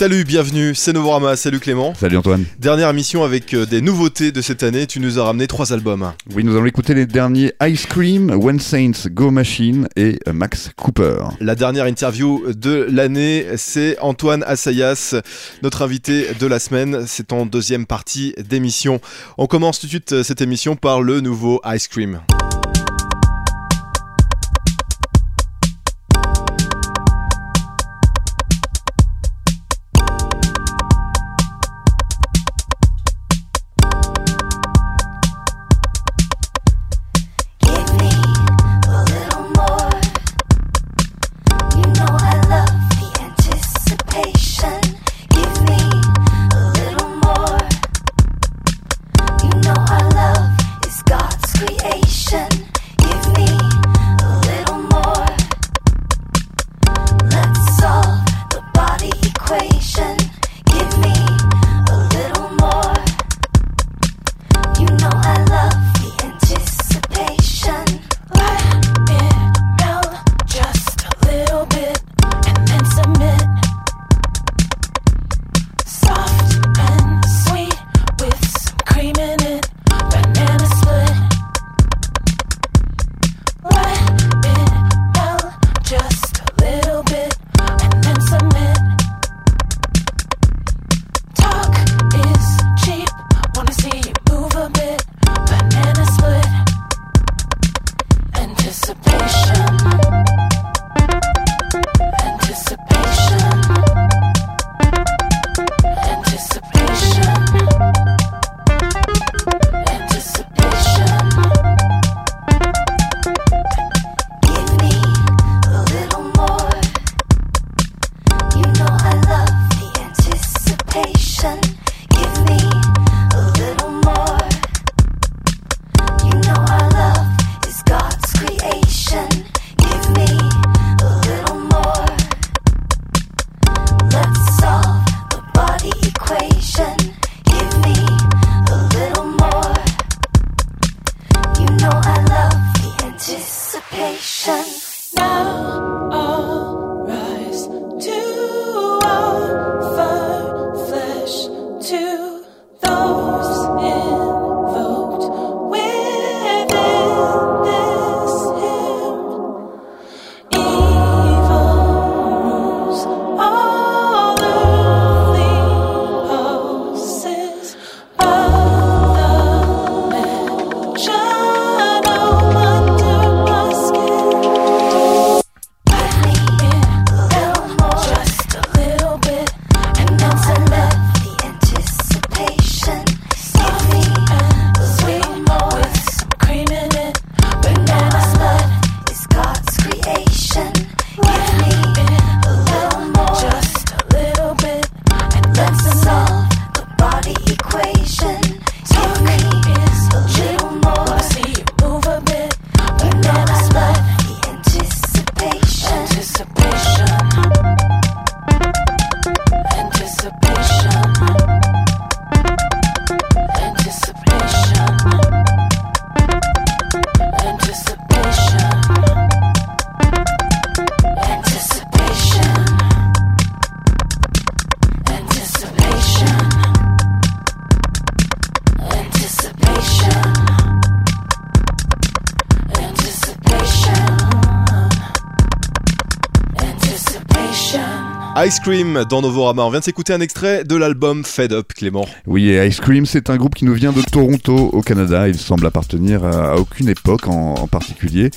Salut, bienvenue, c'est Novorama, salut Clément. Salut Antoine. Dernière émission avec euh, des nouveautés de cette année, tu nous as ramené trois albums. Oui, nous allons écouter les derniers Ice Cream, When Saints Go Machine et euh, Max Cooper. La dernière interview de l'année, c'est Antoine Assayas, notre invité de la semaine. C'est en deuxième partie d'émission. On commence tout de suite euh, cette émission par le nouveau Ice Cream. Ice Cream dans Novorama. On vient de s'écouter un extrait de l'album Fed Up, Clément. Oui, Ice Cream, c'est un groupe qui nous vient de Toronto, au Canada. Il semble appartenir à, aucune époque en, particulier.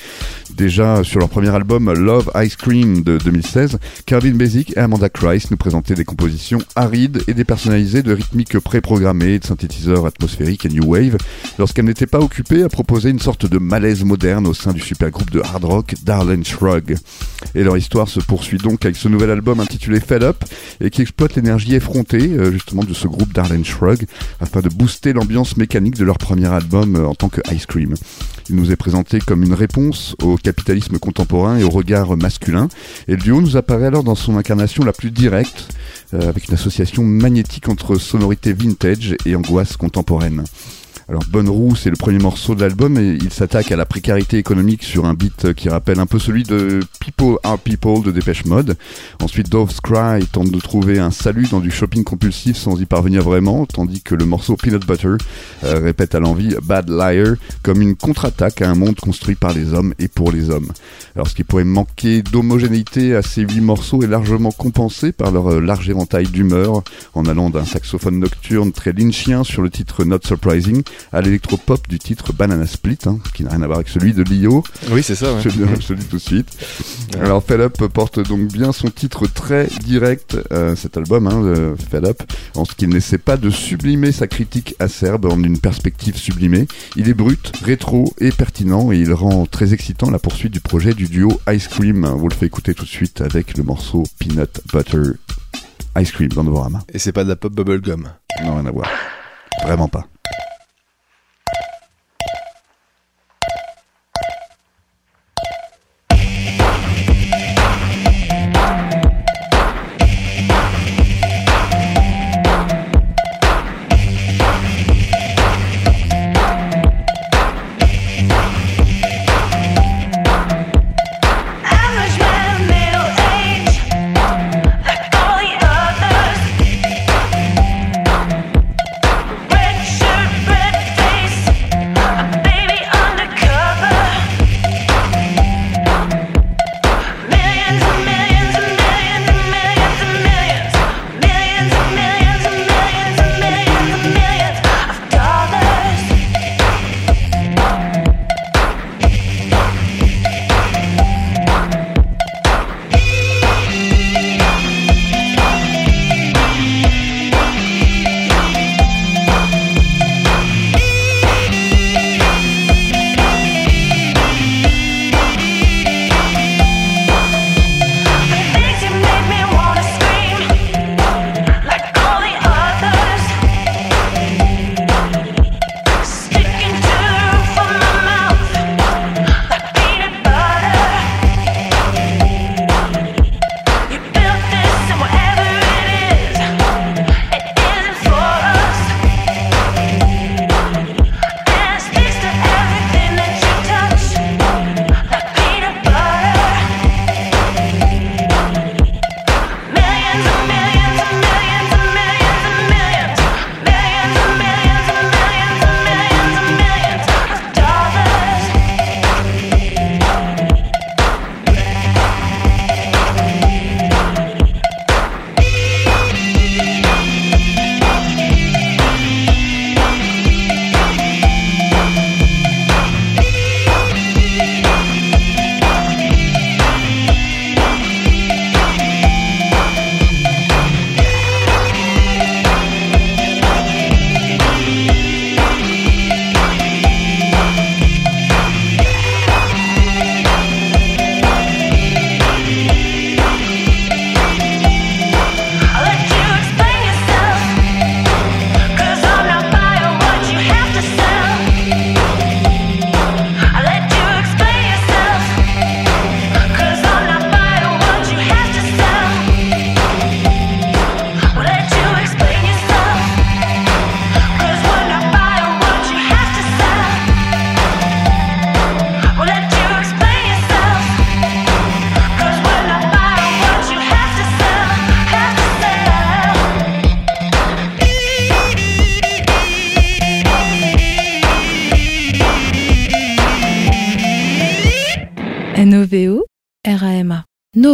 Déjà sur leur premier album Love Ice Cream de 2016, Calvin Basic et Amanda Christ nous présentaient des compositions arides et dépersonnalisées de rythmiques préprogrammées, de synthétiseurs atmosphériques et new wave, lorsqu'elles n'étaient pas occupées à proposer une sorte de malaise moderne au sein du super groupe de hard rock Darlene Shrug. Et leur histoire se poursuit donc avec ce nouvel album intitulé Fed Up et qui exploite l'énergie effrontée euh, justement de ce groupe Darlene Shrug afin de booster l'ambiance mécanique de leur premier album euh, en tant que Ice Cream. Il nous est présenté comme une réponse au capitalisme contemporain et au regard masculin et le duo nous apparaît alors dans son incarnation la plus directe euh, avec une association magnétique entre sonorité vintage et angoisse contemporaine. Alors Bonne Roue, c'est le premier morceau de l'album et il s'attaque à la précarité économique sur un beat qui rappelle un peu celui de People Are People de Dépêche Mode. Ensuite, Dove's Cry tente de trouver un salut dans du shopping compulsif sans y parvenir vraiment, tandis que le morceau Peanut Butter euh, répète à l'envie Bad Liar comme une contre-attaque à un monde construit par les hommes et pour les hommes. Alors ce qui pourrait manquer d'homogénéité à ces huit morceaux est largement compensé par leur euh, large éventail d'humeur, en allant d'un saxophone nocturne très lynchien sur le titre Not Surprising à l'électropop du titre Banana Split, hein, qui n'a rien à voir avec celui de Lio. Oui, c'est ça. Ouais. Je, le dis tout de suite. Alors Fed Up porte donc bien son titre très direct, euh, cet album, hein, Fed Up, en ce qu'il n'essaie pas de sublimer sa critique acerbe en une perspective sublimée. Il est brut, rétro et pertinent et il rend très excitant la poursuite du projet du duo Ice Cream. Vous le fait écouter tout de suite avec le morceau Peanut Butter Ice Cream dans Novorama. Et c'est pas de la pop bubblegum. Non, rien à voir. Vraiment pas.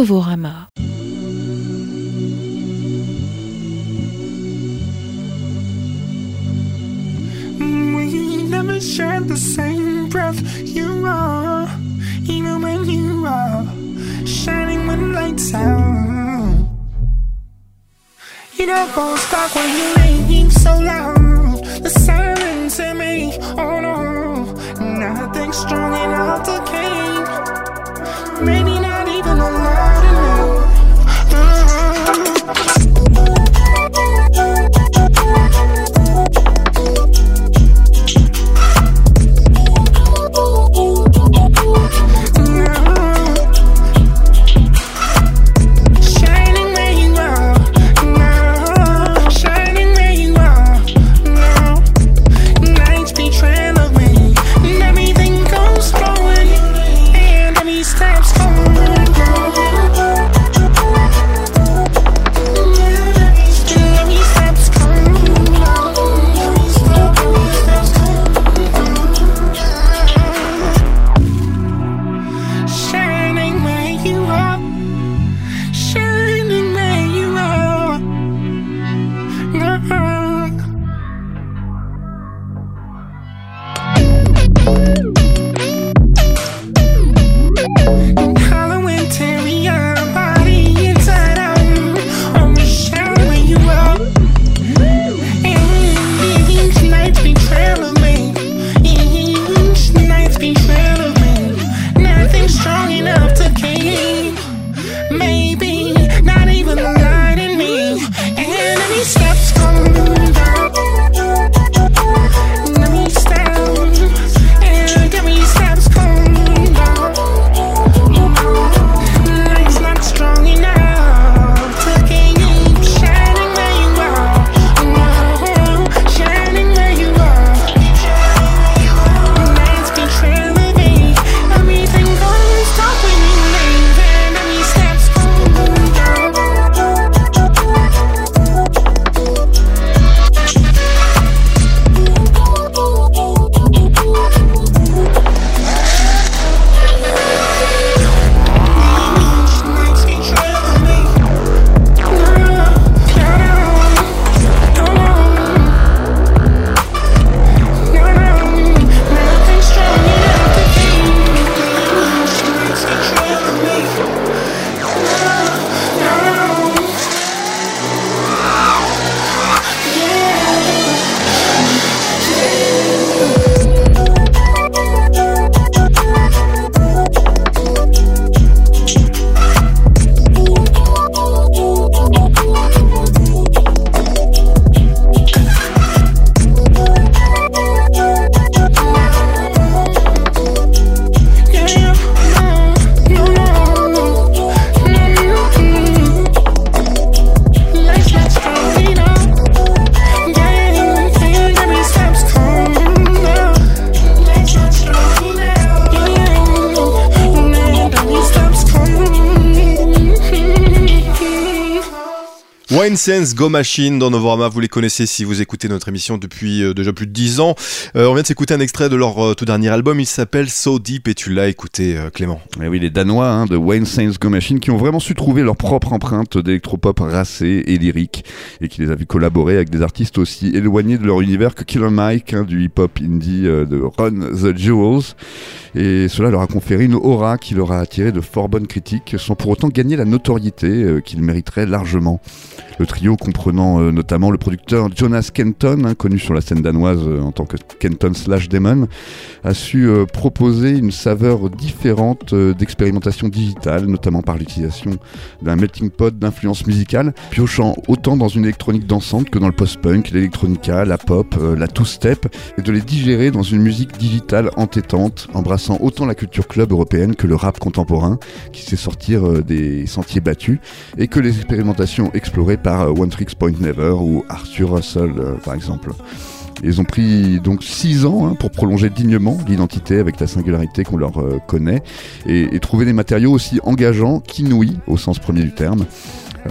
Novorama. We never share the same breath. You are, even when you are shining when lights out. You never stop when you ring so loud. The silence in me, oh no, nothing strong enough to keep. Maybe not even enough. Bye. Wine Sense Go Machine dans Novorama, vous les connaissez si vous écoutez notre émission depuis euh, déjà plus de 10 ans. Euh, on vient de s'écouter un extrait de leur euh, tout dernier album, il s'appelle So Deep et tu l'as écouté euh, Clément. Et oui, les Danois hein, de Wayne Saints Go Machine qui ont vraiment su trouver leur propre empreinte d'électropop racée et lyrique et qui les a vu collaborer avec des artistes aussi éloignés de leur univers que Killer Mike hein, du hip-hop indie euh, de Run the Jewels. Et cela leur a conféré une aura qui leur a attiré de fort bonnes critiques sans pour autant gagner la notoriété euh, qu'ils mériteraient largement. Le trio comprenant euh, notamment le producteur Jonas Kenton, hein, connu sur la scène danoise euh, en tant que Kenton slash Demon, a su euh, proposer une saveur différente d'expérimentation digitale, notamment par l'utilisation d'un melting pot d'influences musicales, piochant autant dans une électronique dansante que dans le post-punk, l'électronica, la pop, la two-step, et de les digérer dans une musique digitale entêtante, embrassant autant la culture club européenne que le rap contemporain, qui sait sortir des sentiers battus, et que les expérimentations explorées par euh, One Tricks Point Never ou Arthur Russell, euh, par exemple. Ils ont pris donc 6 ans hein, pour prolonger dignement l'identité avec la singularité qu'on leur euh, connaît et, et trouver des matériaux aussi engageants qu'inouïs au sens premier du terme.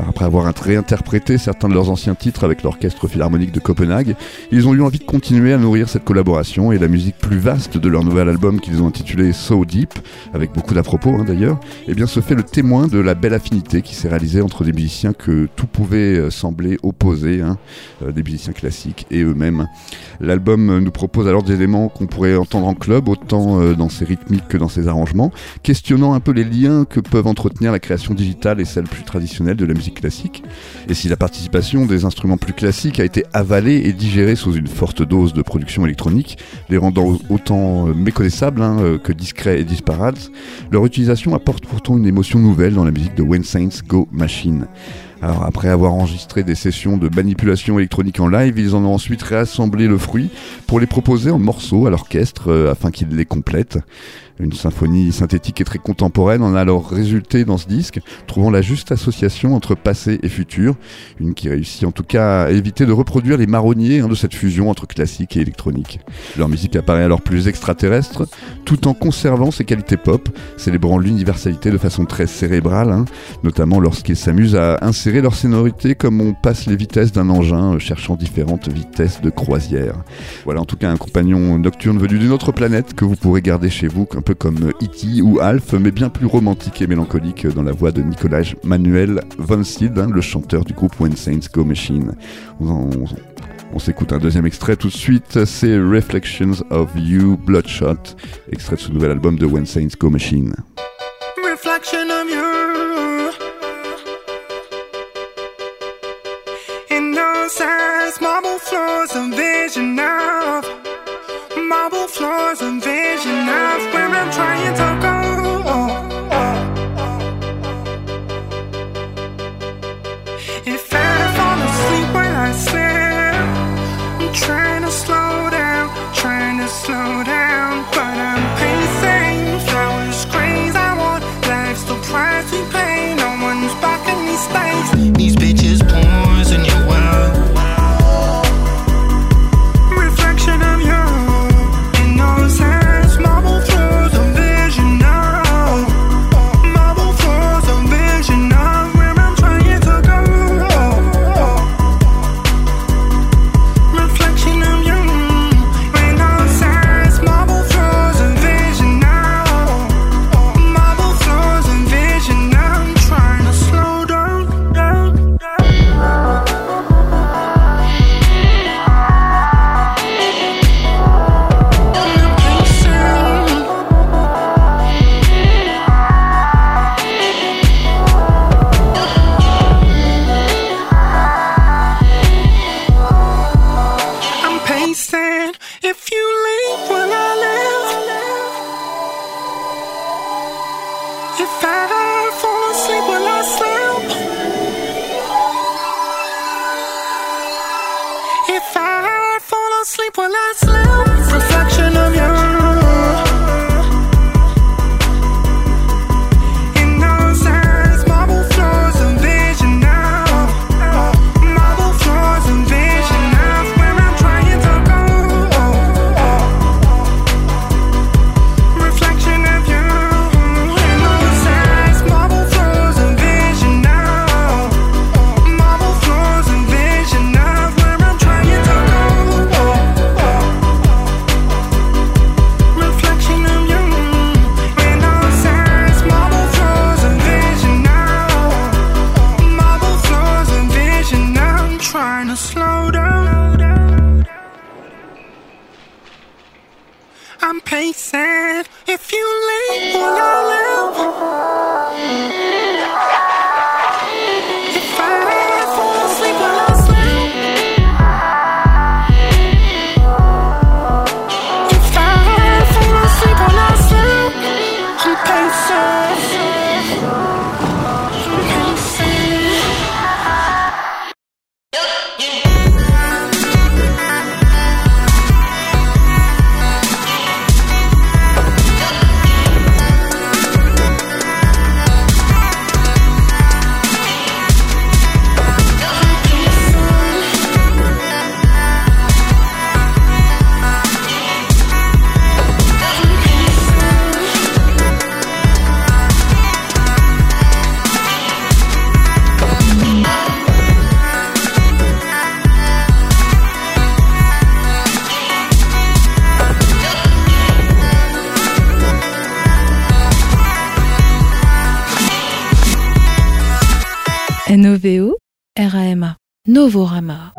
Après avoir int- réinterprété certains de leurs anciens titres avec l'orchestre philharmonique de Copenhague, ils ont eu envie de continuer à nourrir cette collaboration et la musique plus vaste de leur nouvel album qu'ils ont intitulé So Deep, avec beaucoup d'à propos hein, d'ailleurs, eh bien se fait le témoin de la belle affinité qui s'est réalisée entre des musiciens que tout pouvait euh, sembler opposer, hein, euh, des musiciens classiques et eux-mêmes. L'album euh, nous propose alors des éléments qu'on pourrait entendre en club, autant dans ses rythmiques que dans ses arrangements, questionnant un peu les liens que peuvent entretenir la création digitale et celle plus traditionnelle de la classique. Et si la participation des instruments plus classiques a été avalée et digérée sous une forte dose de production électronique, les rendant autant euh, méconnaissables hein, euh, que discrets et disparates, leur utilisation apporte pourtant une émotion nouvelle dans la musique de Wayne Saints Go Machine. Alors après avoir enregistré des sessions de manipulation électronique en live, ils en ont ensuite réassemblé le fruit pour les proposer en morceaux à l'orchestre euh, afin qu'il les complète. Une symphonie synthétique et très contemporaine en a alors résulté dans ce disque, trouvant la juste association entre passé et futur, une qui réussit en tout cas à éviter de reproduire les marronniers hein, de cette fusion entre classique et électronique. Leur musique apparaît alors plus extraterrestre, tout en conservant ses qualités pop, célébrant l'universalité de façon très cérébrale, hein, notamment lorsqu'ils s'amusent à insérer leur sonorité comme on passe les vitesses d'un engin euh, cherchant différentes vitesses de croisière. Voilà en tout cas un compagnon nocturne venu d'une autre planète que vous pourrez garder chez vous, comme E.T. ou Alf, mais bien plus romantique et mélancolique dans la voix de Nicolas Manuel von Sid, hein, le chanteur du groupe When Saints Go Machine. On s'écoute un deuxième extrait tout de suite, c'est Reflections of You Bloodshot, extrait de ce nouvel album de When Saints Go Machine. reflection of you in those eyes marble floors of vision floors of vision of where i'm trying to go. If i fall asleep when i sleep i'm trying to slow down trying to slow down but i'm Novorama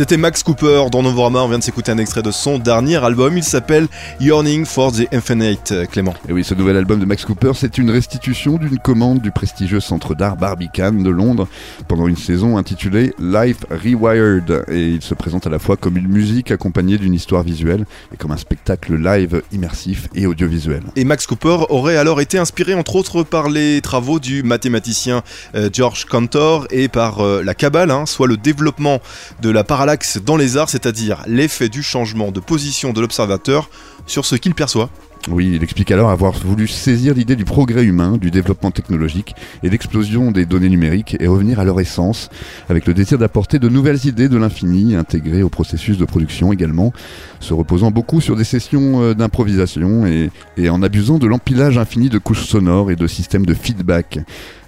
C'était Max Cooper dans Novorama. On vient de s'écouter un extrait de son dernier album. Il s'appelle Yearning for the Infinite. Clément. Et oui, ce nouvel album de Max Cooper, c'est une restitution d'une commande du prestigieux centre d'art Barbican de Londres pendant une saison intitulée Life Rewired. Et il se présente à la fois comme une musique accompagnée d'une histoire visuelle et comme un live immersif et audiovisuel. Et Max Cooper aurait alors été inspiré entre autres par les travaux du mathématicien euh, George Cantor et par euh, la Kabbale, hein, soit le développement de la parallaxe dans les arts, c'est-à-dire l'effet du changement de position de l'observateur sur ce qu'il perçoit. Oui, il explique alors avoir voulu saisir l'idée du progrès humain, du développement technologique et l'explosion des données numériques et revenir à leur essence, avec le désir d'apporter de nouvelles idées de l'infini intégrées au processus de production également, se reposant beaucoup sur des sessions euh, d'improvisation et, et en abusant de l'empilage infini de couches sonores et de systèmes de feedback.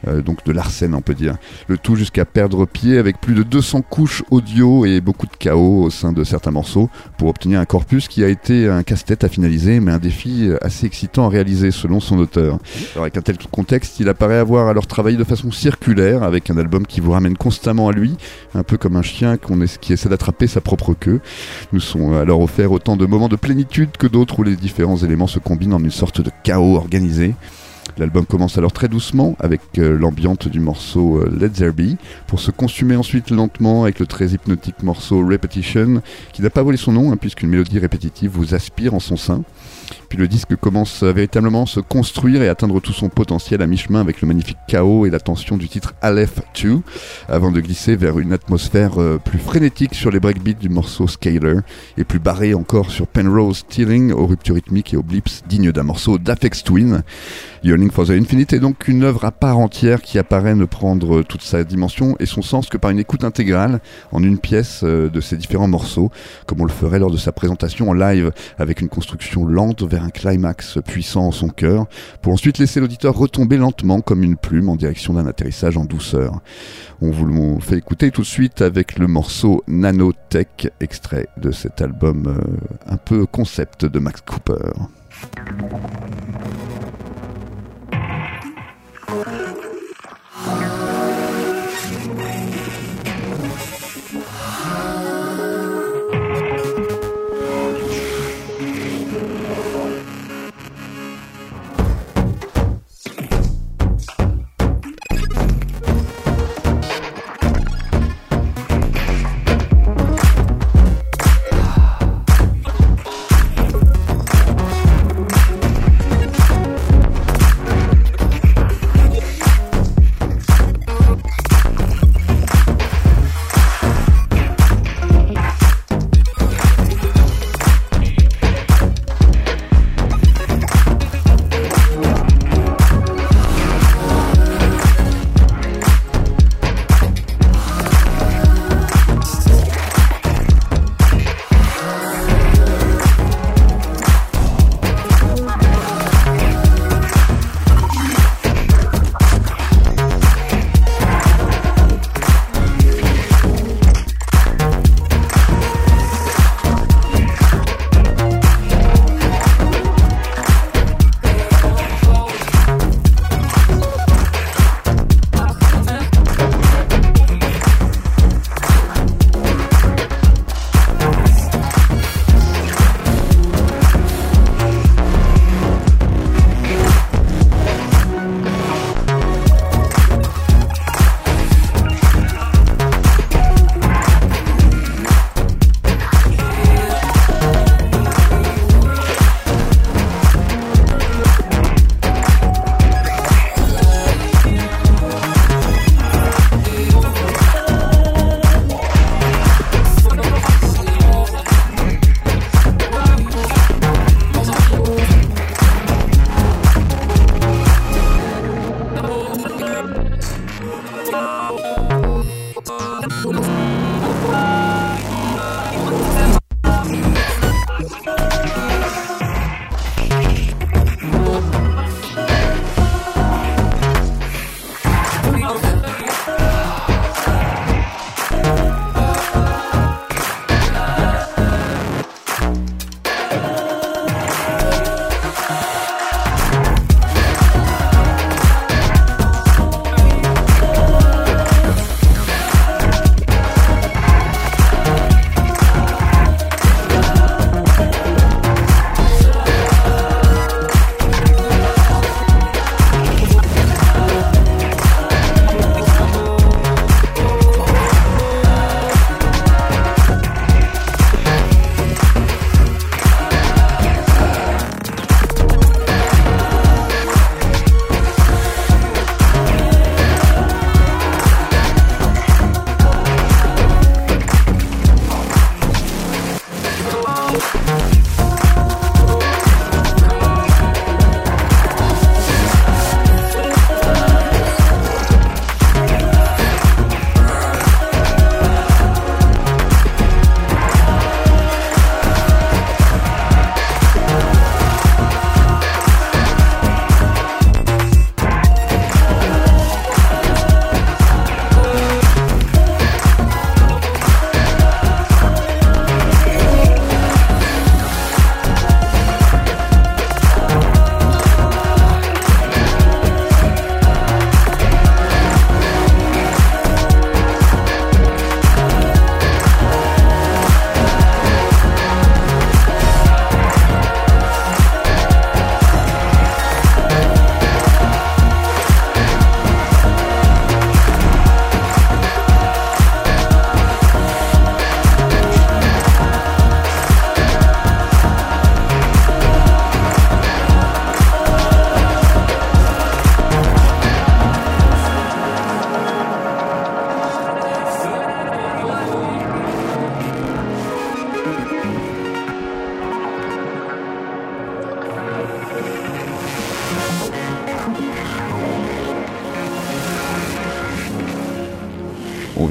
Euh, donc de l'arsène on peut dire. Le tout jusqu'à perdre pied avec plus de 200 couches audio et beaucoup de chaos au sein de certains morceaux pour obtenir un corpus qui a été un casse-tête à finaliser mais un défi assez excitant à réaliser selon son auteur. Alors avec un tel contexte, il apparaît avoir alors travaillé de façon circulaire avec un album qui vous ramène constamment à lui, un peu comme un chien est, qui essaie d'attraper sa propre queue. Nous sont alors offerts autant de moments de plénitude que d'autres où les différents éléments se combinent en une sorte de chaos organisé. L'album commence alors très doucement avec euh, l'ambiante du morceau euh, Let There Be pour se consumer ensuite lentement avec le très hypnotique morceau Repetition qui n'a pas volé son nom hein, puisqu'une mélodie répétitive vous aspire en son sein. Puis le disque commence à véritablement se construire et atteindre tout son potentiel à mi-chemin avec le magnifique chaos et la tension du titre Aleph 2 avant de glisser vers une atmosphère euh, plus frénétique sur les breakbeats du morceau Scalar et plus barré encore sur Penrose Stealing aux ruptures rythmiques et aux blips dignes d'un morceau d'Afex Twin. Yearning for the Infinite est donc une œuvre à part entière qui apparaît ne prendre toute sa dimension et son sens que par une écoute intégrale en une pièce euh, de ses différents morceaux, comme on le ferait lors de sa présentation en live avec une construction lente vers un climax puissant en son cœur, pour ensuite laisser l'auditeur retomber lentement comme une plume en direction d'un atterrissage en douceur. On vous le fait écouter tout de suite avec le morceau Nanotech, extrait de cet album euh, un peu concept de Max Cooper.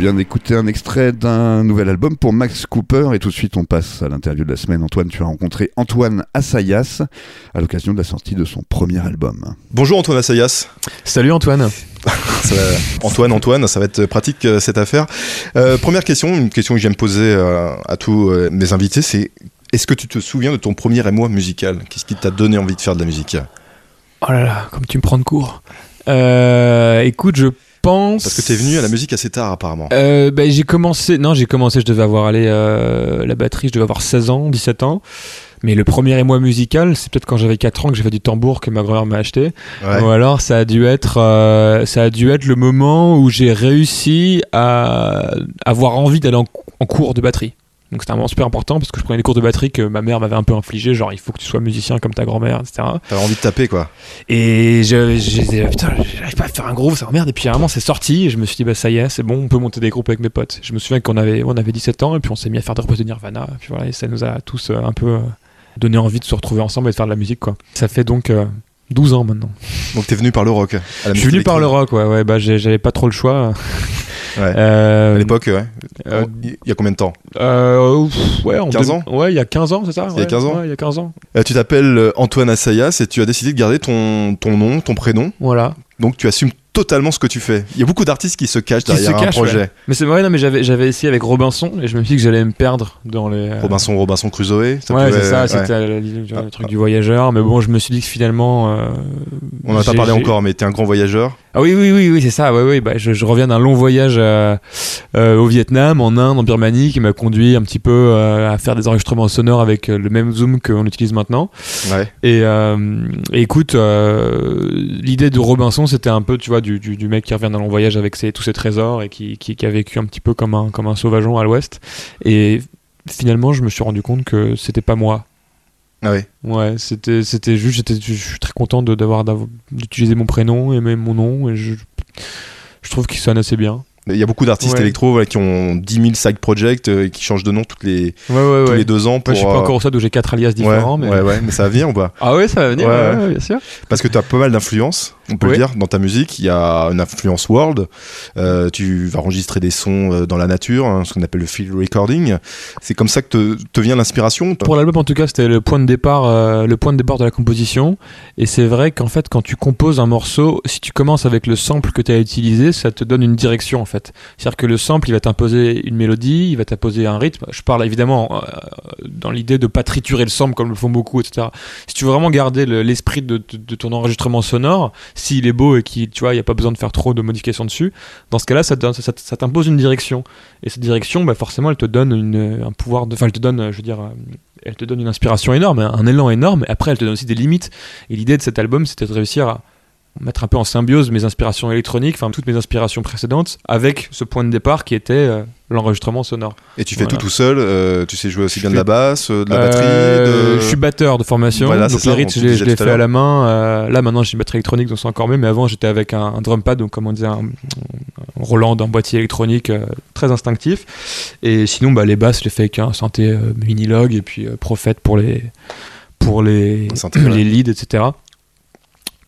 Vient d'écouter un extrait d'un nouvel album pour Max Cooper et tout de suite on passe à l'interview de la semaine. Antoine, tu as rencontré Antoine Assayas à l'occasion de la sortie de son premier album. Bonjour Antoine Assayas. Salut Antoine. Ça va- Antoine, Antoine, ça va être pratique euh, cette affaire. Euh, première question, une question que j'aime poser euh, à tous mes invités, c'est est-ce que tu te souviens de ton premier émoi musical? Qu'est-ce qui t'a donné envie de faire de la musique? Oh là là, comme tu me prends de court. Euh, écoute, je pense. Parce que t'es venu à la musique assez tard apparemment. Euh, bah, j'ai commencé. Non, j'ai commencé. Je devais avoir allé euh, la batterie. Je devais avoir 16 ans, 17 ans. Mais le premier émoi musical, c'est peut-être quand j'avais 4 ans que j'ai fait du tambour que ma grand-mère m'a acheté. Ouais. Ou alors ça a dû être, euh, ça a dû être le moment où j'ai réussi à avoir envie d'aller en, en cours de batterie. Donc c'était un moment super important parce que je prenais des cours de batterie que ma mère m'avait un peu infligé, genre il faut que tu sois musicien comme ta grand-mère, etc. T'avais envie de taper quoi. Et je, je, je- putain, j'arrive pas à faire un groove, ça m'emmerde. Et puis à un moment, c'est sorti. Et je me suis dit, bah ça y est, c'est bon, on peut monter des groupes avec mes potes. Je me souviens qu'on avait, on avait 17 ans, et puis on s'est mis à faire des reprises de Nirvana. Et puis voilà, et ça nous a tous euh, un peu euh, donné envie de se retrouver ensemble et de faire de la musique, quoi. Ça fait donc euh, 12 ans maintenant. Donc t'es venu par le rock. à la Je suis venu par le rock, ouais, ouais, bah j'avais pas trop le choix. Ouais. Euh, À l'époque, ouais. euh, Il y a combien de temps? Euh, ouf, ouais, en 15 deux- ans? Ouais, il y a 15 ans, c'est ça? Il y a Ouais, 15 ans il y a 15 ans. Euh, Tu t'appelles euh, Antoine Assayas et tu as décidé de garder ton, ton nom, ton prénom? Voilà. Donc tu assumes totalement ce que tu fais. Il y a beaucoup d'artistes qui se cachent Qui derrière se un projet. Mais c'est vrai, non, mais j'avais, j'avais essayé avec Robinson et je me suis dit que j'allais me perdre dans les. euh, Robinson, Robinson Crusoe. ça ouais, pouvait- c'est ça, ouais. c'était le, le- Ah, truc du voyageur. Mais bon, je me suis dit que finalement. euh, On n'en a pas parlé encore, mais t'es un grand voyageur. Ah oui, oui, oui, oui c'est ça. Ouais, ouais, bah, je, je reviens d'un long voyage euh, euh, au Vietnam, en Inde, en Birmanie, qui m'a conduit un petit peu euh, à faire des enregistrements sonores avec euh, le même zoom qu'on utilise maintenant. Et, euh, et écoute, euh, l'idée de Robinson, c'était un peu, tu vois, du, du, du mec qui revient d'un long voyage avec ses, tous ses trésors et qui, qui, qui a vécu un petit peu comme un, comme un sauvageon à l'ouest. Et finalement, je me suis rendu compte que c'était pas moi. Ah ouais. Ouais, c'était, c'était juste, j'étais, je suis très content de, d'avoir, d'avoir- d'utiliser mon prénom et même mon nom. Et je, je trouve qu'il sonne assez bien. Il y a beaucoup d'artistes Ouais. électro voilà, qui ont 10 000 side projects euh, et qui changent de nom toutes les, Ouais, ouais, tous les deux ans pour. Je suis pas euh, encore au stade où j'ai quatre alias différents, mais. ça va venir ou pas Ah ouais, ça va venir, bien sûr. Parce que tu as pas mal d'influence, on peut le dire, dans ta musique. Il y a une influence world. Euh, tu vas enregistrer des sons dans la nature, hein, ce qu'on appelle le field recording. C'est comme ça que te, te vient l'inspiration. Pour l'album, en tout cas, c'était le point de départ, euh, le point de départ de la composition. Et c'est vrai qu'en fait, quand tu composes un morceau, si tu commences avec le sample que tu as utilisé, ça te donne une direction en fait. C'est-à-dire que le sample, il va t'imposer une mélodie, il va t'imposer un rythme. Je parle évidemment euh, dans l'idée de pas triturer le sample comme le font beaucoup, etc. Si tu veux vraiment garder le- l'esprit de, ton enregistrement sonore, s'il est beau et qu'il, tu vois, il y a pas besoin de faire trop de modifications dessus, dans ce cas-là, ça, t'impose une direction. Et cette direction, bah, forcément, elle te donne une, un pouvoir de, enfin, elle te donne, je veux dire. euh, elle te donne une inspiration énorme, un élan énorme, et après elle te donne aussi des limites. Et l'idée de cet album, c'était de réussir à mettre un peu en symbiose mes inspirations électroniques, enfin toutes mes inspirations précédentes, avec ce point de départ qui était euh, l'enregistrement sonore. Et tu fais Voilà. tout tout seul. euh, tu sais jouer aussi Je bien de la basse, euh, de la Euh, batterie. De... Je suis batteur de formation, Voilà, donc les rythmes, je les, tout à fais à l'heure. la main. là maintenant j'ai une batterie électronique, donc c'est encore mieux, mais avant j'étais avec un, un drum pad, donc comme on disait, un, un Roland, un boîtier électronique très instinctif. Et sinon, bah, les basses, je les fais avec un synthé euh, Minilog et puis Prophet pour les, pour les, synthé, ouais. les leads, etc.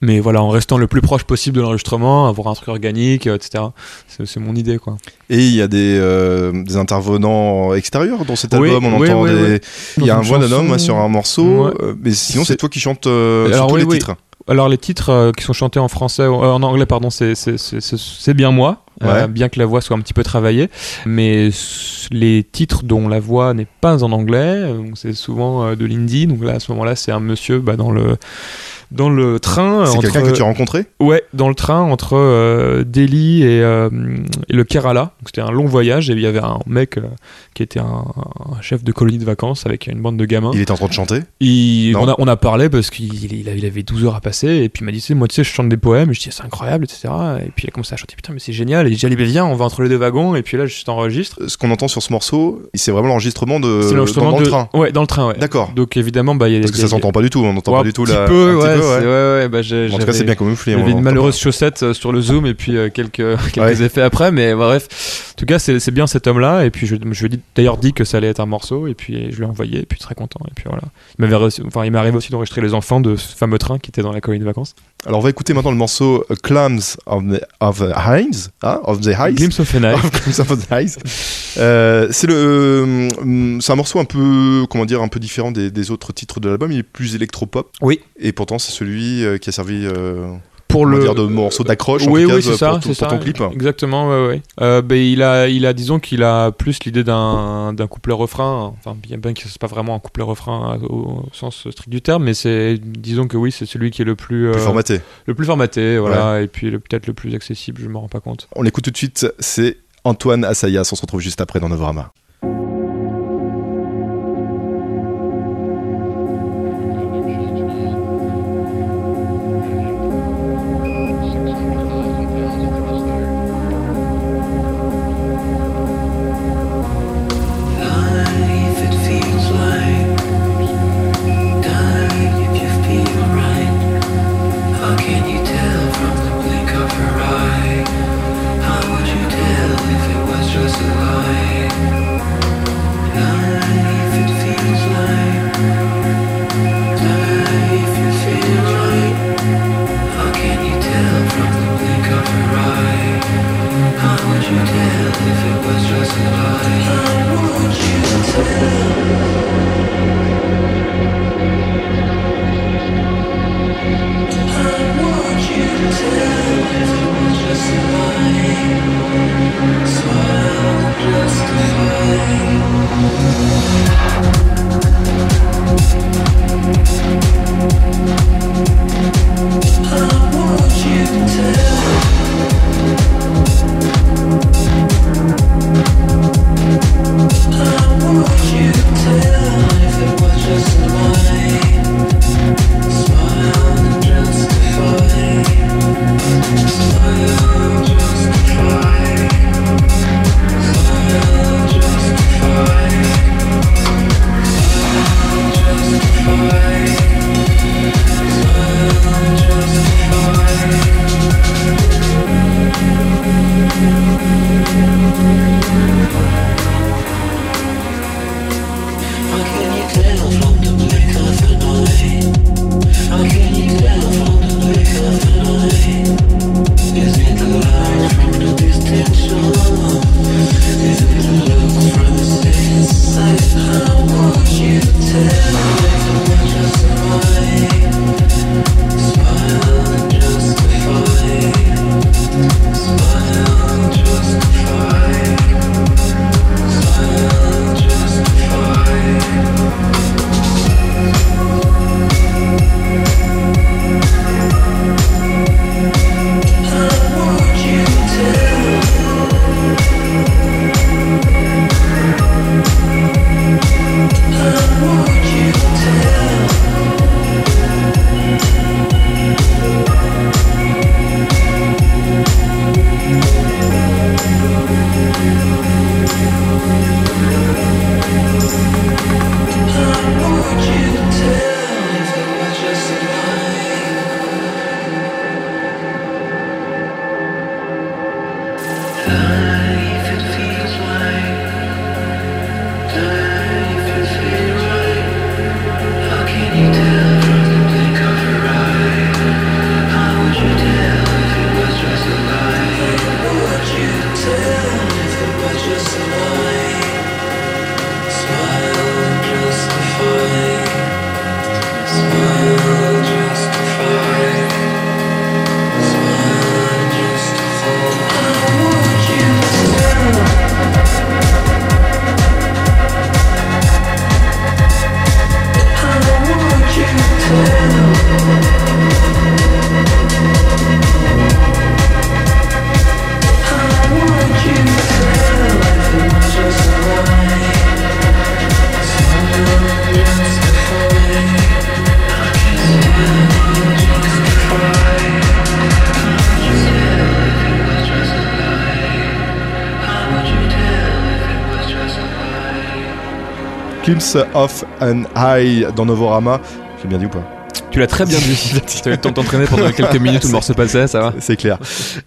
Mais voilà, en restant le plus proche possible de l'enregistrement, avoir un truc organique, euh, etc. C'est mon idée, quoi. Et il y a des, euh, des intervenants extérieurs dans cet Oui, album. On oui, entend oui, des. oui. Il y a un une voix d'un homme ouais, sur un morceau. Euh, mais sinon, c'est toi qui chantes euh, sur Alors, tous les titres. Alors les titres qui sont chantés en français, en anglais pardon, c'est bien moi, Ouais. bien que la voix soit un petit peu travaillée, mais les titres dont la voix n'est pas en anglais, c'est souvent de l'indie, donc là à ce moment-là c'est un monsieur bah, dans le dans le train. C'est quelqu'un que tu as rencontré Ouais, dans le train entre euh, Delhi et, euh, et le Kerala. C'était un long voyage et il y avait un mec euh, qui était un, un chef de colonie de vacances avec une bande de gamins. Il était en train de chanter. Il- on, a, on a parlé parce qu'il il avait, il avait 12 heures à passer et puis il m'a dit, tu sais, moi tu sais, je chante des poèmes. Et je dis, c'est incroyable, etc. Et puis il a commencé à chanter, putain, mais c'est génial. Et j'ai dit, allez, viens, on va entre les deux wagons. Et puis là, je t'enregistre. Ce qu'on entend sur ce morceau, c'est vraiment l'enregistrement de c'est dans, l'enregistrement dans de- le train. Ouais, dans le train, ouais. D'accord. Donc évidemment, bah, il y a Parce que ça s'entend pas du tout. On n'entend Ouais, pas du tout la. peu, ouais, ouais. ouais, ouais, bah, En tout cas, c'est bien camouflé. J'avais on une malheureuse chaussette euh, sur le zoom et puis euh, quelques, effets après, mais bref. En tout cas, c'est bien cet homme-là. Et puis, je, je lui ai d'ailleurs dit que ça allait être un morceau. Et puis, je lui ai envoyé. Et puis, très content. Et puis, voilà. Il réussi- enfin, m'est arrivé aussi d'enregistrer les enfants de ce fameux train qui était dans la colonie de vacances. Alors, on va écouter maintenant le morceau euh, Clams of the, of the hein, the. Glimpse an. Euh, c'est le, euh, c'est un morceau un peu, comment dire, un peu différent des, des autres titres de l'album. Il est plus électropop. Oui. Et pourtant, c'est celui euh, qui a servi, euh, Pour le. dire, de morceau d'accroche. en oui, tout cas, oui, c'est pour ça, ton- c'est pour ça. ton clip. Exactement, ouais, ouais. Euh, ben, il a, il a, disons qu'il a plus l'idée d'un, d'un couplet-refrain. Enfin, bien, bien que ce soit pas vraiment un couplet-refrain au, au sens strict du terme, mais c'est, disons que oui, c'est celui qui est le plus, Plus euh, formaté. le plus formaté, voilà, et puis peut-être le plus accessible. Je m'en rends pas compte. On l'écoute tout de suite. C'est Antoine Assayas. On se retrouve juste après dans Novorama. Christmas. Clips of an Eye dans Novorama. J'ai bien dit ou pas Tu l'as très bien dit. tu as eu le temps de t'entraîner pendant quelques minutes où le morceau passait, ça va C'est clair.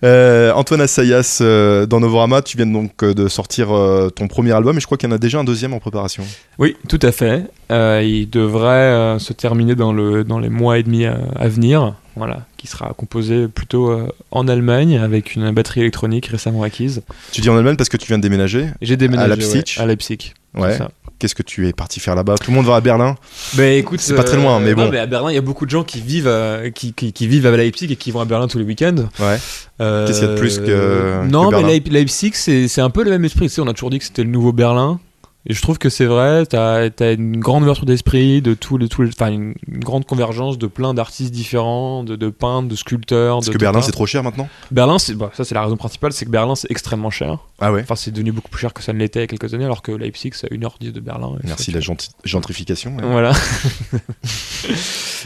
Euh, Antoine Assayas, euh, dans Novorama, tu viens donc euh, de sortir euh, ton premier album et je crois qu'il y en a déjà un deuxième en préparation. Oui, tout à fait. Il devrait se terminer dans, le, dans les mois et demi à, à venir. Voilà, qui sera composé plutôt en Allemagne avec une batterie électronique récemment acquise. Tu dis en Allemagne parce que tu viens de déménager. J'ai déménagé À Leipzig ouais, à Leipzig. c'est Ouais. ça. Qu'est-ce que tu es parti faire là-bas? Tout le monde va à Berlin. Bah écoute, C'est pas très loin, mais non, bon. à Berlin, il y a beaucoup de gens qui vivent, euh, qui, qui, qui vivent à Leipzig et qui vont à Berlin tous les week-ends. Ouais. Euh, Qu'est-ce qu'il y a de plus que- Non, que mais Berlin? Leipzig, c'est c'est un peu le même esprit. Tu sais, on a toujours dit que c'était le nouveau Berlin. Et je trouve que c'est vrai, t'as as une grande ouverture d'esprit, de tous les, tous les- enfin une, une grande convergence de plein d'artistes différents, de, de peintres, de sculpteurs. Parce de que Berlin, c'est trop cher maintenant? Berlin, bah, ça c'est la raison principale, c'est que Berlin c'est extrêmement cher. Ah ouais Enfin, c'est devenu beaucoup plus cher que ça ne l'était il y a quelques années, alors que Leipzig c'est à 1h10 de Berlin. Merci la gentrification. ouais. Voilà.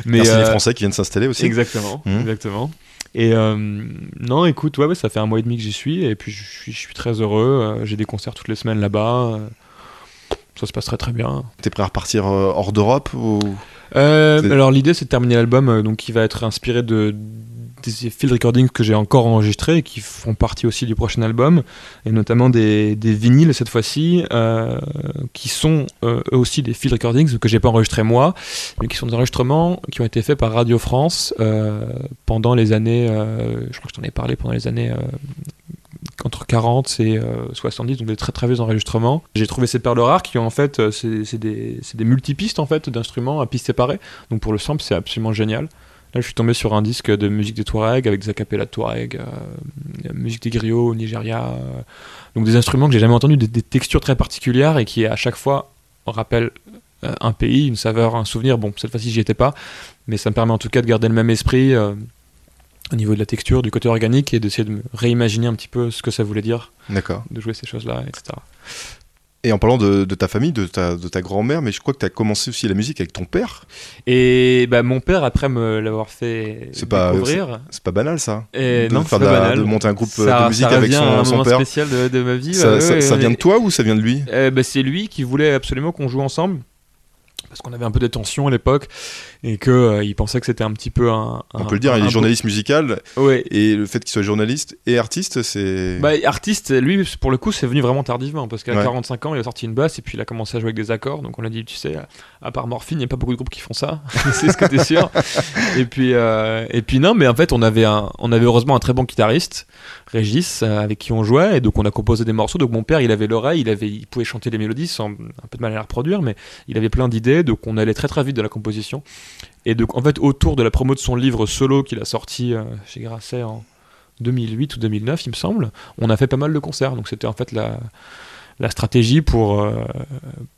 Mais Merci les euh, Français qui viennent s'installer aussi. Exactement, Mhm. exactement. Et euh, non, écoute, ouais, ouais, ça fait un mois et demi que j'y suis, et puis je suis, je suis très heureux. euh, J'ai des concerts toutes les semaines là-bas. Ça se passe très très bien. T'es prêt à repartir euh, hors d'Europe ou... Euh, alors l'idée c'est de terminer l'album, euh, donc qui va être inspiré de des field recordings que j'ai encore enregistrés et qui font partie aussi du prochain album, et notamment des, des vinyles cette fois-ci, euh, qui sont euh, eux aussi des field recordings que j'ai pas enregistrés moi, mais qui sont des enregistrements qui ont été faits par Radio France euh, pendant les années, je crois que je t'en ai parlé pendant les années entre 40 et euh, 70, donc des très très vieux enregistrements. J'ai trouvé ces perles rares qui ont en fait, euh, c'est des, des multipistes en fait d'instruments à pistes séparées. Donc pour le sample, c'est absolument génial. Là, je suis tombé sur un disque de musique des Touaregs avec des acapellas de Touareg, euh, musique des griots au Nigeria. euh, donc des instruments que j'ai jamais entendus, des, textures très particulières et qui à chaque fois rappellent euh, un pays, une saveur, un souvenir. Bon, cette fois-ci, j'y étais pas, mais ça me permet en tout cas de garder le même esprit euh, au niveau de la texture, du côté organique et d'essayer de réimaginer un petit peu ce que ça voulait dire de jouer ces choses-là, etc. Et en parlant de, de ta famille, de ta, de ta grand-mère, mais je crois que tu as commencé aussi la musique avec ton père. Et bah, mon père, après me l'avoir fait découvrir, C'est pas banal ça et de non, faire c'est de, pas la- banal. de monter un groupe euh, Ça- de musique ça avec à un son, son moment père. spécial de, de ma vie. Ça, ouais, ça- ouais, ça ouais. vient de toi ou ça vient de lui? Euh, bah, c'est lui qui voulait absolument qu'on joue ensemble. Parce qu'on avait un peu des tensions à l'époque et que euh, il pensait que c'était un petit peu un. On peut le dire, il un- est journaliste musical Ouais. et le fait qu'il soit journaliste et artiste, c'est. Bah, artiste, lui, pour le coup, c'est venu vraiment tardivement parce qu'à Ouais. 45 ans, il a sorti une basse et puis il a commencé à jouer avec des accords. Donc on a dit, tu sais, à part Morphine, il n'y a pas beaucoup de groupes qui font ça. c'est ce que t'es sûr. et puis, euh, et puis non, mais en fait, on avait un, on avait heureusement un très bon guitariste, Régis, euh, avec qui on jouait et donc on a composé des morceaux. Donc mon père, il avait l'oreille, il avait, il pouvait chanter les mélodies sans un peu de mal à les reproduire, mais il avait plein d'idées. Donc on allait très très vite dans la composition. Et donc en fait, autour de la promo de son livre solo qu'il a sorti euh, chez Grasset en 2008 ou 2009, il me semble, on a fait pas mal de concerts. Donc c'était en fait la, la stratégie pour, euh,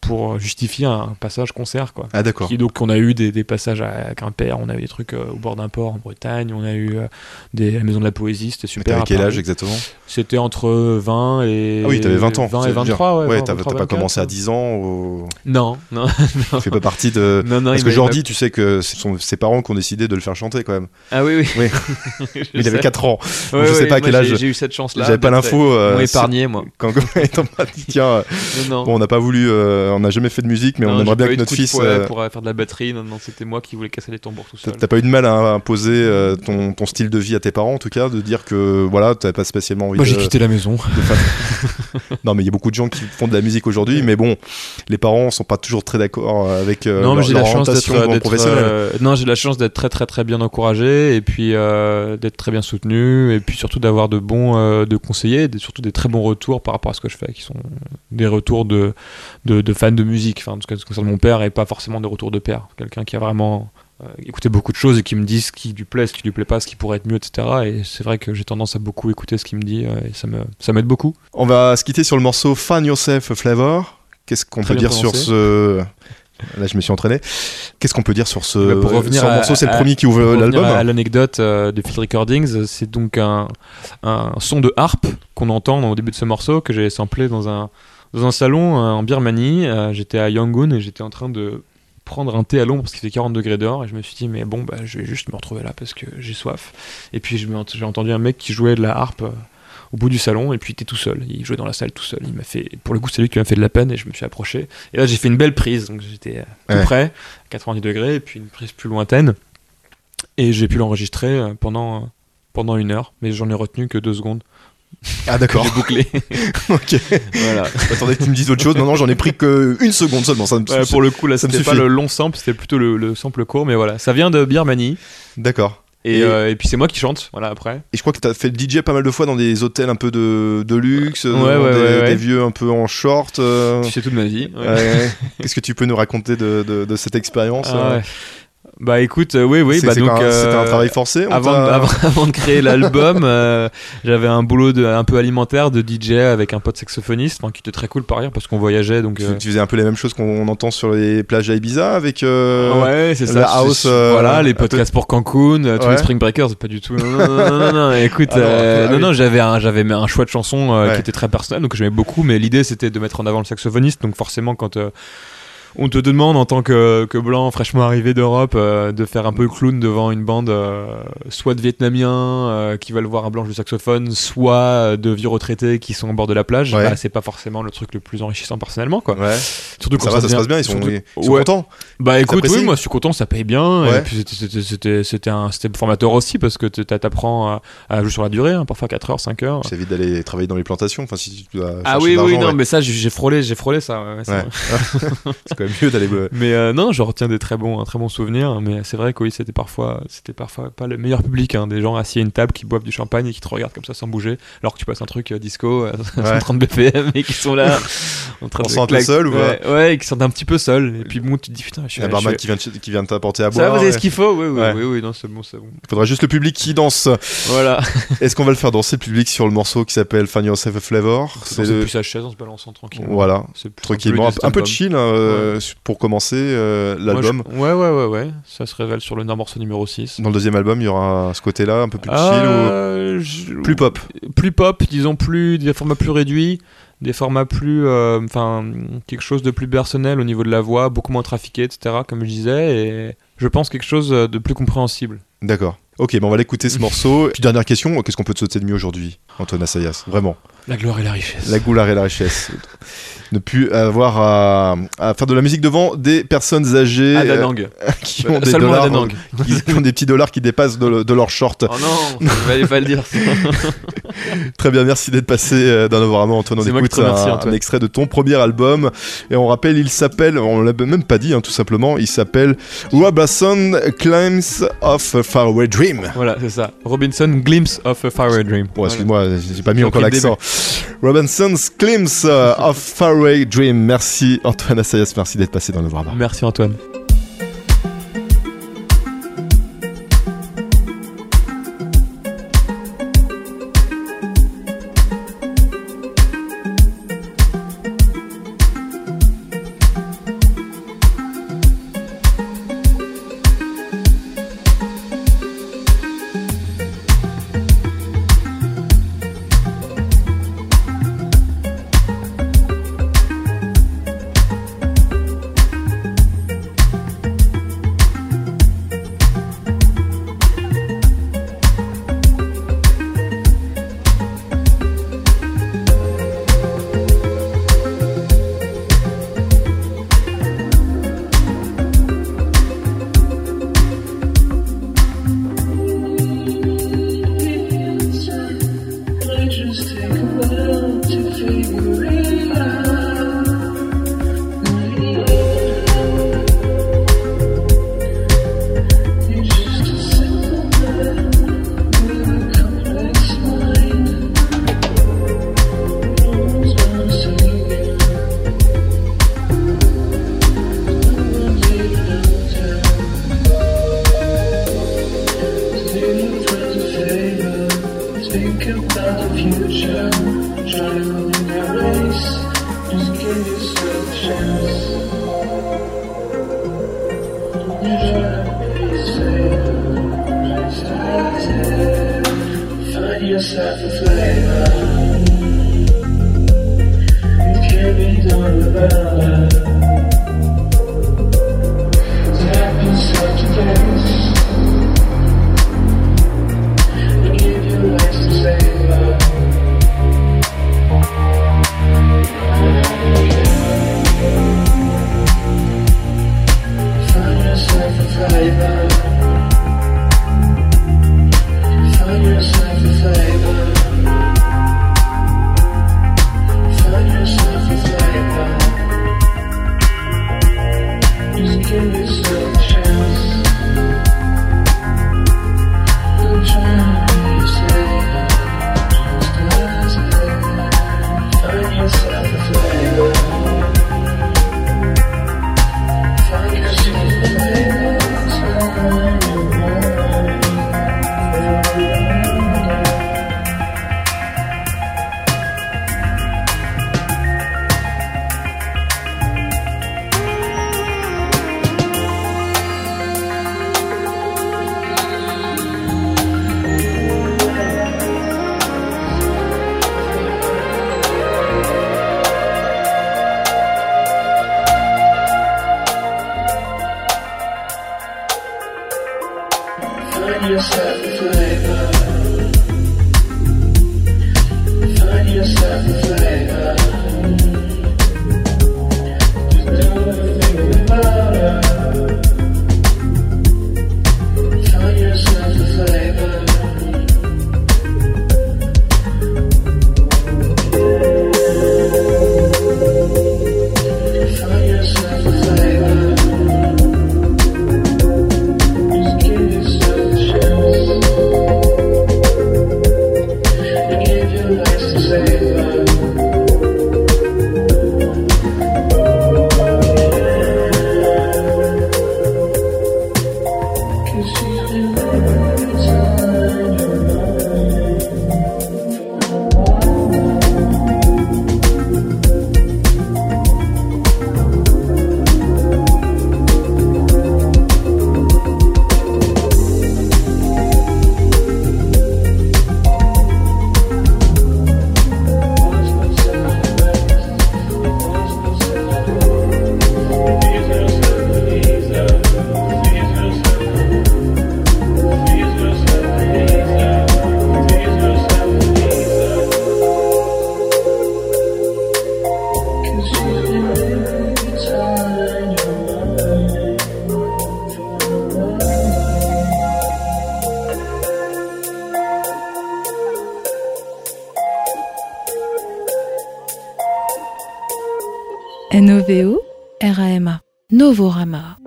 pour justifier un passage concert. Quoi. Ah d'accord. Donc on a eu des, des passages à Quimper, on a eu des trucs euh, au bord d'un port en Bretagne, on a eu euh, des, la Maison de la Poésie, c'était Mais super. t'avais à quel âge exactement? C'était entre 20 et. Ah oui, t'avais 20 ans. 20 ça et veut dire. 23, ouais. Ouais, 20, t'as 23, t'as pas 24, commencé à ouais. 10 ans au... Non, non. Tu fais pas partie de. non, non, Parce que Jordi, tu sais que ce sont ses parents qui ont décidé de le faire chanter quand même. Ah oui, oui. Il avait sais. 4 ans. Ouais, je sais pas à quel âge. j'ai- eu cette chance-là. J'avais pas l'info. épargné, moi. Quand tiens, euh, Non, non. bon, on n'a pas voulu, euh, on n'a jamais fait de musique, mais Non, on aimerait bien que notre fils. euh, pour faire de la batterie, non, non, c'était moi qui voulais casser les tambours tout T'as seul. t'as pas eu de mal à imposer euh, ton, ton style de vie à tes parents, en tout cas, de dire que voilà, t'avais pas spécialement envie Moi, de. j'ai quitté la maison. non, mais il y a beaucoup de gens qui font de la musique aujourd'hui, mais bon, les parents sont pas toujours très d'accord avec euh, non, mais leur, j'ai leur la chance d'être professionnelle. euh, non, j'ai la chance d'être très très très bien encouragé et puis euh, d'être très bien soutenu et puis surtout d'avoir de bons euh, de conseillers, et surtout des très bons retours par rapport à ce que je fais, qui sont des retours de de, de fans de musique. Enfin, en tout cas, ce qui concerne mon père et pas forcément des retours de père. Quelqu'un qui a vraiment euh, écouté beaucoup de choses et qui me dit ce qui lui plaît, ce qui lui plaît pas, ce qui pourrait être mieux, etc. Et c'est vrai que j'ai tendance à beaucoup écouter ce qu'il me dit euh, et ça me ça m'aide beaucoup. On va se quitter sur le morceau Find Yourself Flavor. Qu'est-ce qu'on Très peut dire sur ce. Là, je me suis entraîné. Qu'est-ce qu'on peut dire sur ce, Bah, pour revenir sur à- morceau? C'est le premier qui ouvre l'album. À l'anecdote euh, de Field Recordings, c'est donc un, un son de harpe qu'on entend au début de ce morceau que j'ai samplé dans un, dans un salon euh, en Birmanie. Euh, j'étais à Yangon et j'étais en train de prendre un thé à l'ombre parce qu'il fait 40 degrés dehors et je me suis dit mais bon bah je vais juste me retrouver là parce que j'ai soif et puis j'ai entendu un mec qui jouait de la harpe au bout du salon et puis il était tout seul il jouait dans la salle tout seul il m'a fait pour le coup c'est lui qui m'a fait de la peine et je me suis approché et là j'ai fait une belle prise donc j'étais euh, tout Ouais. près 90 degrés et puis une prise plus lointaine Et j'ai pu l'enregistrer euh, pendant, euh, pendant une heure, mais j'en ai retenu que deux secondes. Ah d'accord. J'ai bouclé. ok. voilà. Attendez que tu me dises autre chose. Non, non, j'en ai pris que une seconde seulement. Ça me Ouais, pour le coup, là, ça me pas le long sample, c'était plutôt le, le sample court, mais voilà. Ça vient de Birmanie. D'accord. Et, Et- euh, et puis c'est moi qui chante, voilà, après. Et je crois que t'as fait le DJ pas mal de fois dans des hôtels un peu de, de luxe, Ouais, ouais, des, ouais, ouais. des vieux un peu en short. euh, Tu sais toute ma vie. Qu'est-ce que tu peux nous raconter de, de- de cette expérience Ah euh. Bah écoute, euh, oui, oui, C'est- bah donc. quoi, un- C'était un euh, travail forcé Avant, avant, avant de créer l'album, euh, j'avais un boulot de, un peu alimentaire de DJ avec un pote saxophoniste, qui était très cool par ailleurs parce qu'on voyageait donc. tu, euh, tu faisais un peu les mêmes choses qu'on entend sur les plages à Ibiza avec. euh, ouais, c'est ça. la je- house, euh, voilà, les podcasts pour Cancun, euh, tous les Spring Breakers, pas du tout. Non, non, non, non, non, écoute, Ah non, euh, non, oui. non, j'avais un, j'avais un choix de chanson euh, Ouais. qui était très personnel, donc j'aimais beaucoup, mais l'idée c'était de mettre en avant le saxophoniste, donc forcément quand euh, on te demande en tant que, que blanc fraîchement arrivé d'Europe euh, de faire un peu le clown devant une bande euh, soit de Vietnamiens euh, qui veulent voir un blanc jouer du saxophone, soit euh, de vieux retraités qui sont au bord de la plage, Ouais. bah, c'est pas forcément le truc le plus enrichissant personnellement quoi. Ouais. Surtout quand Ça va, ça se passe bien, ils sont, surtout- ils sont Ouais. contents. Bah écoute, oui, moi je suis content, ça paye bien. Et puis c'était- un formateur aussi parce que t'apprends à, à jouer sur la durée, hein, parfois 4 heures, 5 heures. Ça évite d'aller travailler dans les plantations. Enfin, si tu dois Ah oui, de oui, non, mais ça j'ai frôlé, j'ai frôlé ça. quand même mieux d'aller. euh, Mais euh, non, je retiens des très bons, un très bon souvenir. Mais c'est vrai que oui, c'était parfois, c'était parfois pas le meilleur public. hein, des gens assis à une table qui boivent du champagne et qui te regardent comme ça sans bouger, alors que tu passes un truc euh, disco à Ouais. 130 BPM et qui sont là en train On de se sent seul ou ouais, ouais, et qui sont un petit peu seuls. Et puis bon, tu te dis putain, je suis un barman qui vient, de- qui vient t'apporter à Ça, boire. vous avez ce qu'il faut Oui, oui, Ouais. oui, oui, non, c'est bon, c'est bon. Il faudra juste le public qui danse. Voilà. Est-ce qu'on va le faire danser le public sur le morceau qui s'appelle Find Yourself a Flavor? C'est plus sa chaise en se balançant tranquillement. Voilà, tranquillement, un, peu de chill hein, euh, pour commencer euh, l'album. je- Ouais, ouais, ouais, ouais. Ça se révèle sur le morceau numéro 6. Dans le deuxième album, il y aura ce côté-là, un peu plus chill Euh, je- ou plus pop. Plus pop, disons plus des formats plus réduits, des formats plus, euh, enfin, quelque chose de plus personnel au niveau de la voix, beaucoup moins trafiqué, etc. Comme je disais, et je pense quelque chose de plus compréhensible. D'accord. Ok, ben on va l'écouter ce morceau. Puis dernière question, qu'est-ce qu'on peut te sauter de mieux aujourd'hui, Antoine Assayas Vraiment? La gloire et la richesse. La goulard et la richesse. Ne plus avoir à, à faire de la musique devant des personnes âgées Ah, euh, qui ont des dollars, Danang. qui, ont des petits dollars qui dépassent de, de leur short. Oh non, fallait pas le dire. Très bien, merci d'être passé euh, dans Novorama, Antoine. On écoute remercie, un, extrait de ton premier album. Et on rappelle, il s'appelle, on l'a même pas dit, hein, tout simplement, il s'appelle Robinson Climbs of a Faraway Dream. Voilà, c'est ça. Robinson Glimpse of a Faraway Dream. Bon, excuse-moi, j'ai pas mis encore l'accent. Robinson's Glimpse uh, of Faraway Dream. Merci Antoine Assayas, merci d'être passé dans Novorama. Merci Antoine. Novorama.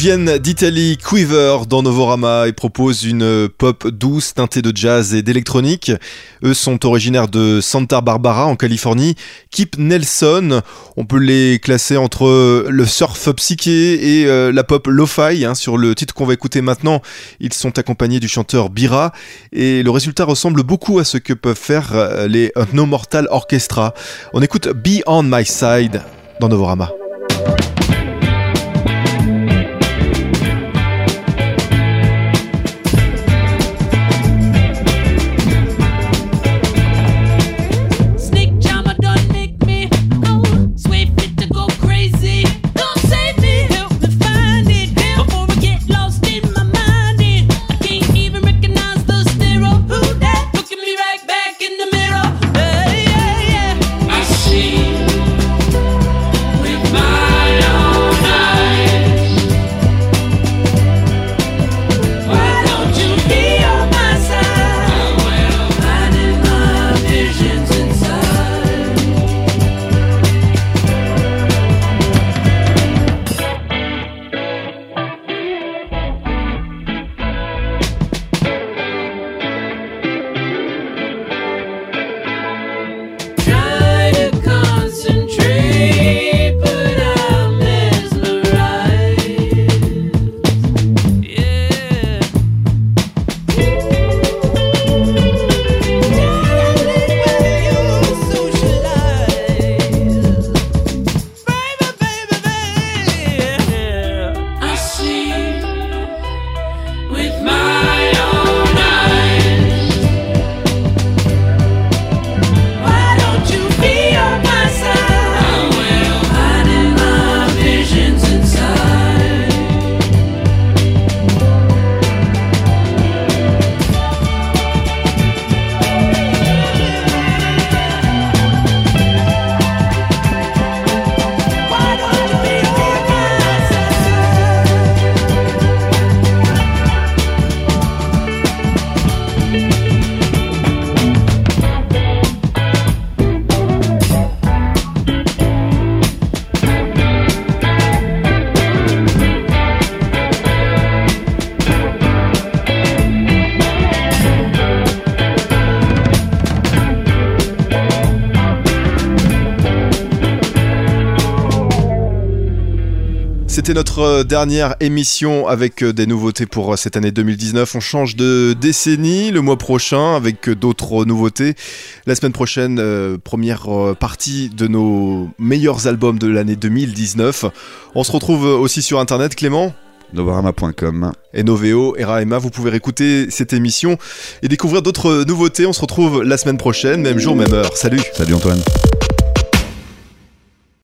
Viennent d'Italie, Quiver dans Novorama et proposent une pop douce teintée de jazz et d'électronique. Eux sont originaires de Santa Barbara en Californie. Kip Nelson, on peut les classer entre le surf psyché et euh, la pop lo-fi. hein. Sur le titre qu'on va écouter maintenant, ils sont accompagnés du chanteur Bira et le résultat ressemble beaucoup à ce que peuvent faire euh, les No Mortal Orchestra. On écoute Be On My Side dans Novorama. Notre euh, dernière émission avec euh, des nouveautés pour euh, cette année 2019. On change de décennie le mois prochain avec d'autres nouveautés. La semaine prochaine, euh, première partie de nos meilleurs albums de l'année 2019. On se retrouve aussi sur internet, Clément Novarama.com. et Noveo et Raema. Vous pouvez écouter cette émission et découvrir d'autres nouveautés. On se retrouve la semaine prochaine, même jour, même heure. Salut Salut Antoine.